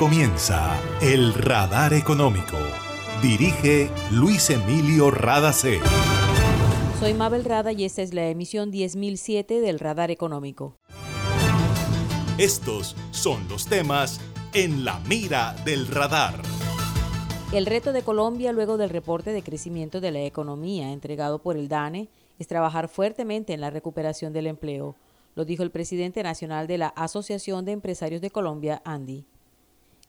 comienza El Radar Económico. Dirige Luis Emilio Radacé. Soy Mabel Rada y esta es la emisión 10007 del Radar Económico. Estos son los temas en la mira del radar. El reto de Colombia luego del reporte de crecimiento de la economía entregado por el DANE es trabajar fuertemente en la recuperación del empleo, lo dijo el presidente nacional de la Asociación de Empresarios de Colombia, Andy.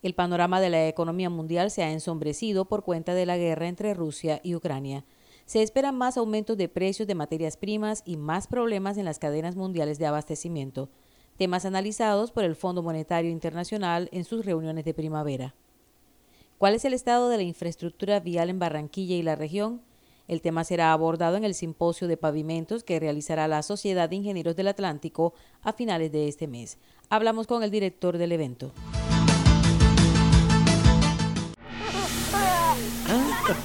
El panorama de la economía mundial se ha ensombrecido por cuenta de la guerra entre Rusia y Ucrania. Se esperan más aumentos de precios de materias primas y más problemas en las cadenas mundiales de abastecimiento, temas analizados por el Fondo Monetario Internacional en sus reuniones de primavera. ¿Cuál es el estado de la infraestructura vial en Barranquilla y la región? El tema será abordado en el simposio de pavimentos que realizará la Sociedad de Ingenieros del Atlántico a finales de este mes. Hablamos con el director del evento.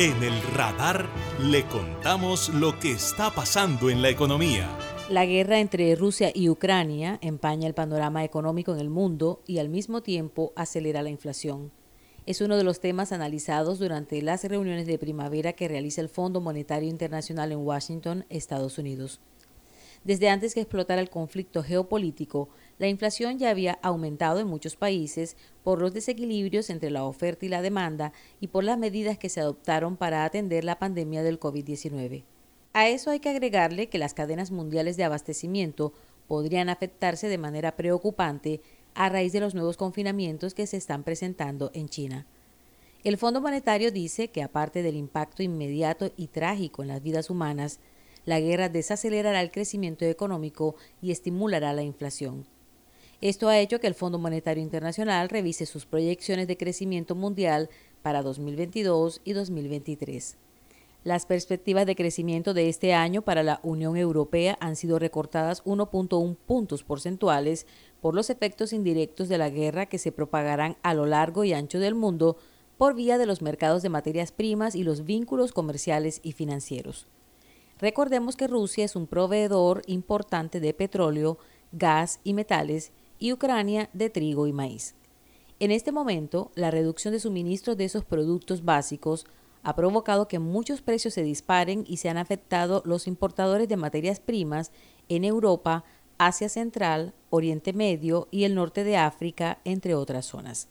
En el radar le contamos lo que está pasando en la economía. La guerra entre Rusia y Ucrania empaña el panorama económico en el mundo y al mismo tiempo acelera la inflación. Es uno de los temas analizados durante las reuniones de primavera que realiza el Fondo Monetario Internacional en Washington, Estados Unidos. Desde antes que explotara el conflicto geopolítico, la inflación ya había aumentado en muchos países por los desequilibrios entre la oferta y la demanda y por las medidas que se adoptaron para atender la pandemia del COVID-19. A eso hay que agregarle que las cadenas mundiales de abastecimiento podrían afectarse de manera preocupante a raíz de los nuevos confinamientos que se están presentando en China. El Fondo Monetario dice que aparte del impacto inmediato y trágico en las vidas humanas, la guerra desacelerará el crecimiento económico y estimulará la inflación. Esto ha hecho que el Fondo Monetario Internacional revise sus proyecciones de crecimiento mundial para 2022 y 2023. Las perspectivas de crecimiento de este año para la Unión Europea han sido recortadas 1.1 puntos porcentuales por los efectos indirectos de la guerra que se propagarán a lo largo y ancho del mundo por vía de los mercados de materias primas y los vínculos comerciales y financieros. Recordemos que Rusia es un proveedor importante de petróleo, gas y metales y Ucrania de trigo y maíz. En este momento, la reducción de suministros de esos productos básicos ha provocado que muchos precios se disparen y se han afectado los importadores de materias primas en Europa, Asia Central, Oriente Medio y el norte de África, entre otras zonas.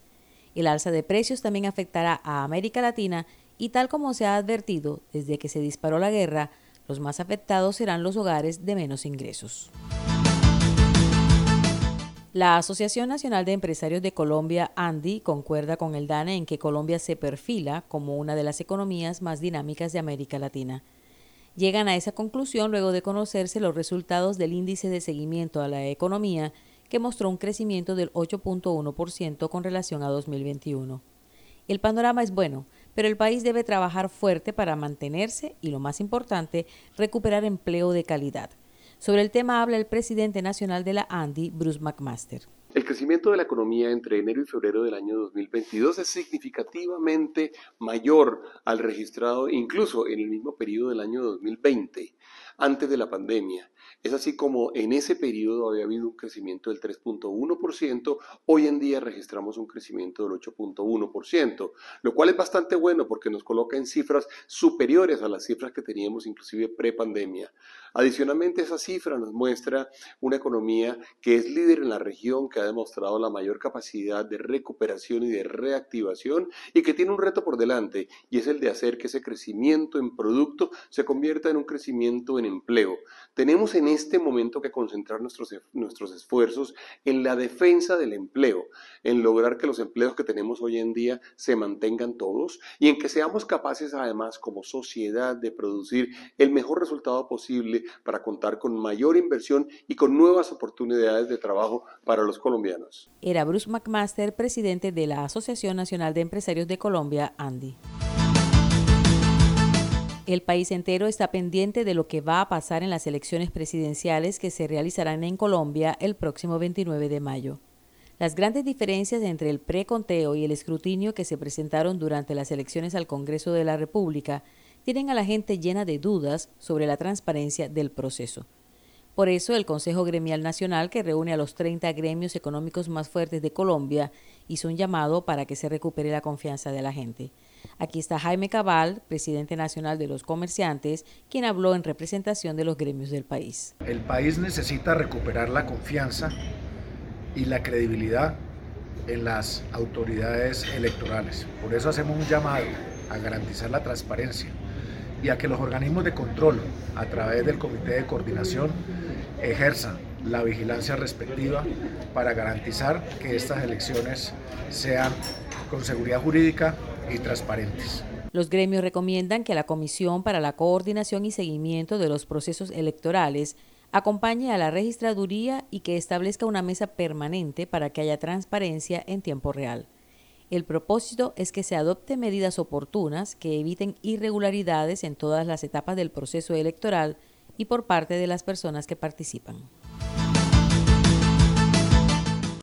El alza de precios también afectará a América Latina y tal como se ha advertido desde que se disparó la guerra, los más afectados serán los hogares de menos ingresos. La Asociación Nacional de Empresarios de Colombia, ANDI, concuerda con el DANE en que Colombia se perfila como una de las economías más dinámicas de América Latina. Llegan a esa conclusión luego de conocerse los resultados del índice de seguimiento a la economía, que mostró un crecimiento del 8.1% con relación a 2021. El panorama es bueno, pero el país debe trabajar fuerte para mantenerse y, lo más importante, recuperar empleo de calidad. Sobre el tema habla el presidente nacional de la ANDI, Bruce McMaster. El crecimiento de la economía entre enero y febrero del año 2022 es significativamente mayor al registrado incluso en el mismo periodo del año 2020, antes de la pandemia. Es así como en ese periodo había habido un crecimiento del 3.1%, hoy en día registramos un crecimiento del 8.1%, lo cual es bastante bueno porque nos coloca en cifras superiores a las cifras que teníamos inclusive pre-pandemia. Adicionalmente, esa cifra nos muestra una economía que es líder en la región, que ha demostrado la mayor capacidad de recuperación y de reactivación y que tiene un reto por delante y es el de hacer que ese crecimiento en producto se convierta en un crecimiento en empleo. Tenemos en este momento que concentrar nuestros, nuestros esfuerzos en la defensa del empleo, en lograr que los empleos que tenemos hoy en día se mantengan todos y en que seamos capaces además como sociedad de producir el mejor resultado posible para contar con mayor inversión y con nuevas oportunidades de trabajo para los colombianos. Era Bruce McMaster, presidente de la Asociación Nacional de Empresarios de Colombia, Andy. El país entero está pendiente de lo que va a pasar en las elecciones presidenciales que se realizarán en Colombia el próximo 29 de mayo. Las grandes diferencias entre el preconteo y el escrutinio que se presentaron durante las elecciones al Congreso de la República tienen a la gente llena de dudas sobre la transparencia del proceso. Por eso, el Consejo Gremial Nacional, que reúne a los 30 gremios económicos más fuertes de Colombia, hizo un llamado para que se recupere la confianza de la gente. Aquí está Jaime Cabal, presidente nacional de los comerciantes, quien habló en representación de los gremios del país. El país necesita recuperar la confianza y la credibilidad en las autoridades electorales. Por eso hacemos un llamado a garantizar la transparencia y a que los organismos de control, a través del Comité de Coordinación, ejerzan la vigilancia respectiva para garantizar que estas elecciones sean con seguridad jurídica y transparentes. Los gremios recomiendan que la Comisión para la Coordinación y Seguimiento de los Procesos Electorales acompañe a la registraduría y que establezca una mesa permanente para que haya transparencia en tiempo real. El propósito es que se adopten medidas oportunas que eviten irregularidades en todas las etapas del proceso electoral y por parte de las personas que participan.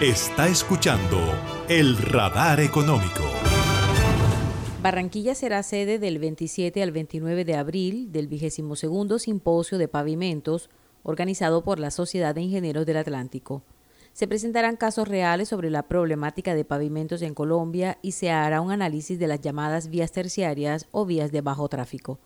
Está escuchando el radar económico. Barranquilla será sede del 27 al 29 de abril del 22 Simposio de Pavimentos organizado por la Sociedad de Ingenieros del Atlántico. Se presentarán casos reales sobre la problemática de pavimentos en Colombia y se hará un análisis de las llamadas vías terciarias o vías de bajo tráfico.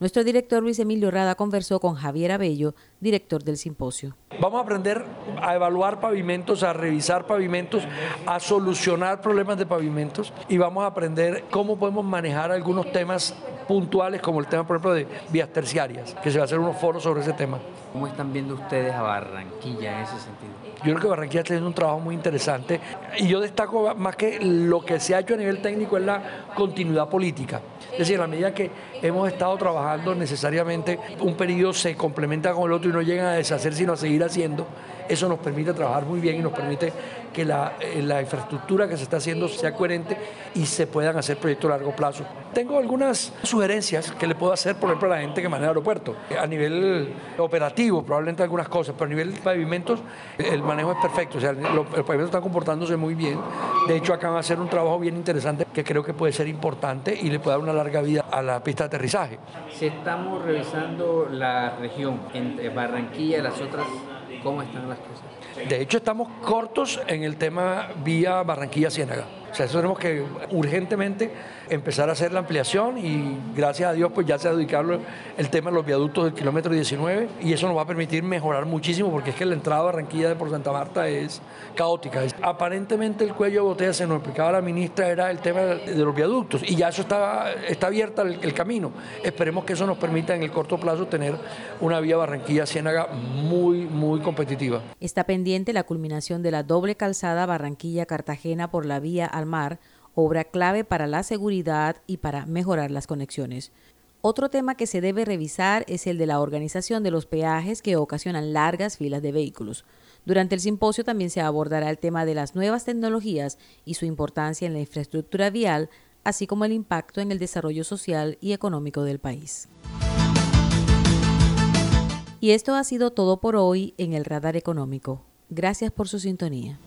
Nuestro director Luis Emilio Rada conversó con Javier Abello, director del simposio. Vamos a aprender a evaluar pavimentos, a revisar pavimentos, a solucionar problemas de pavimentos y vamos a aprender cómo podemos manejar algunos temas puntuales como el tema, por ejemplo, de vías terciarias, que se va a hacer unos foros sobre ese tema. ¿Cómo están viendo ustedes a Barranquilla en ese sentido? Yo creo que Barranquilla está haciendo un trabajo muy interesante y yo destaco más que lo que se ha hecho a nivel técnico es la continuidad política. Es decir, a la medida que hemos estado trabajando necesariamente, un periodo se complementa con el otro y no llegan a deshacer, sino a seguir haciendo. Eso nos permite trabajar muy bien y nos permite que la, eh, la infraestructura que se está haciendo sea coherente y se puedan hacer proyectos a largo plazo. Tengo algunas sugerencias que le puedo hacer, por ejemplo, a la gente que maneja el aeropuerto. A nivel operativo, probablemente algunas cosas, pero a nivel de pavimentos, el manejo es perfecto. O sea, los, pavimentos están comportándose muy bien. De hecho, acá van a hacer un trabajo bien interesante que creo que puede ser importante y le puede dar una larga vida a la pista de aterrizaje. Si estamos revisando la región entre Barranquilla y las otras, ¿cómo están las cosas? De hecho, estamos cortos en el tema vía Barranquilla-Ciénaga. O sea, eso tenemos que urgentemente empezar a hacer la ampliación y gracias a Dios pues ya se ha dedicado el tema de los viaductos del kilómetro 19 y eso nos va a permitir mejorar muchísimo porque es que la entrada a Barranquilla de por Santa Marta es caótica. Aparentemente el cuello de botella, se nos explicaba la ministra, era el tema de los viaductos y ya eso está, está abierta el, el camino. Esperemos que eso nos permita en el corto plazo tener una vía Barranquilla-Ciénaga muy, muy competitiva. Está pendiente la culminación de la doble calzada Barranquilla-Cartagena por la vía al mar obra clave para la seguridad y para mejorar las conexiones. Otro tema que se debe revisar es el de la organización de los peajes que ocasionan largas filas de vehículos. Durante el simposio también se abordará el tema de las nuevas tecnologías y su importancia en la infraestructura vial, así como el impacto en el desarrollo social y económico del país. Y esto ha sido todo por hoy en el Radar Económico. Gracias por su sintonía.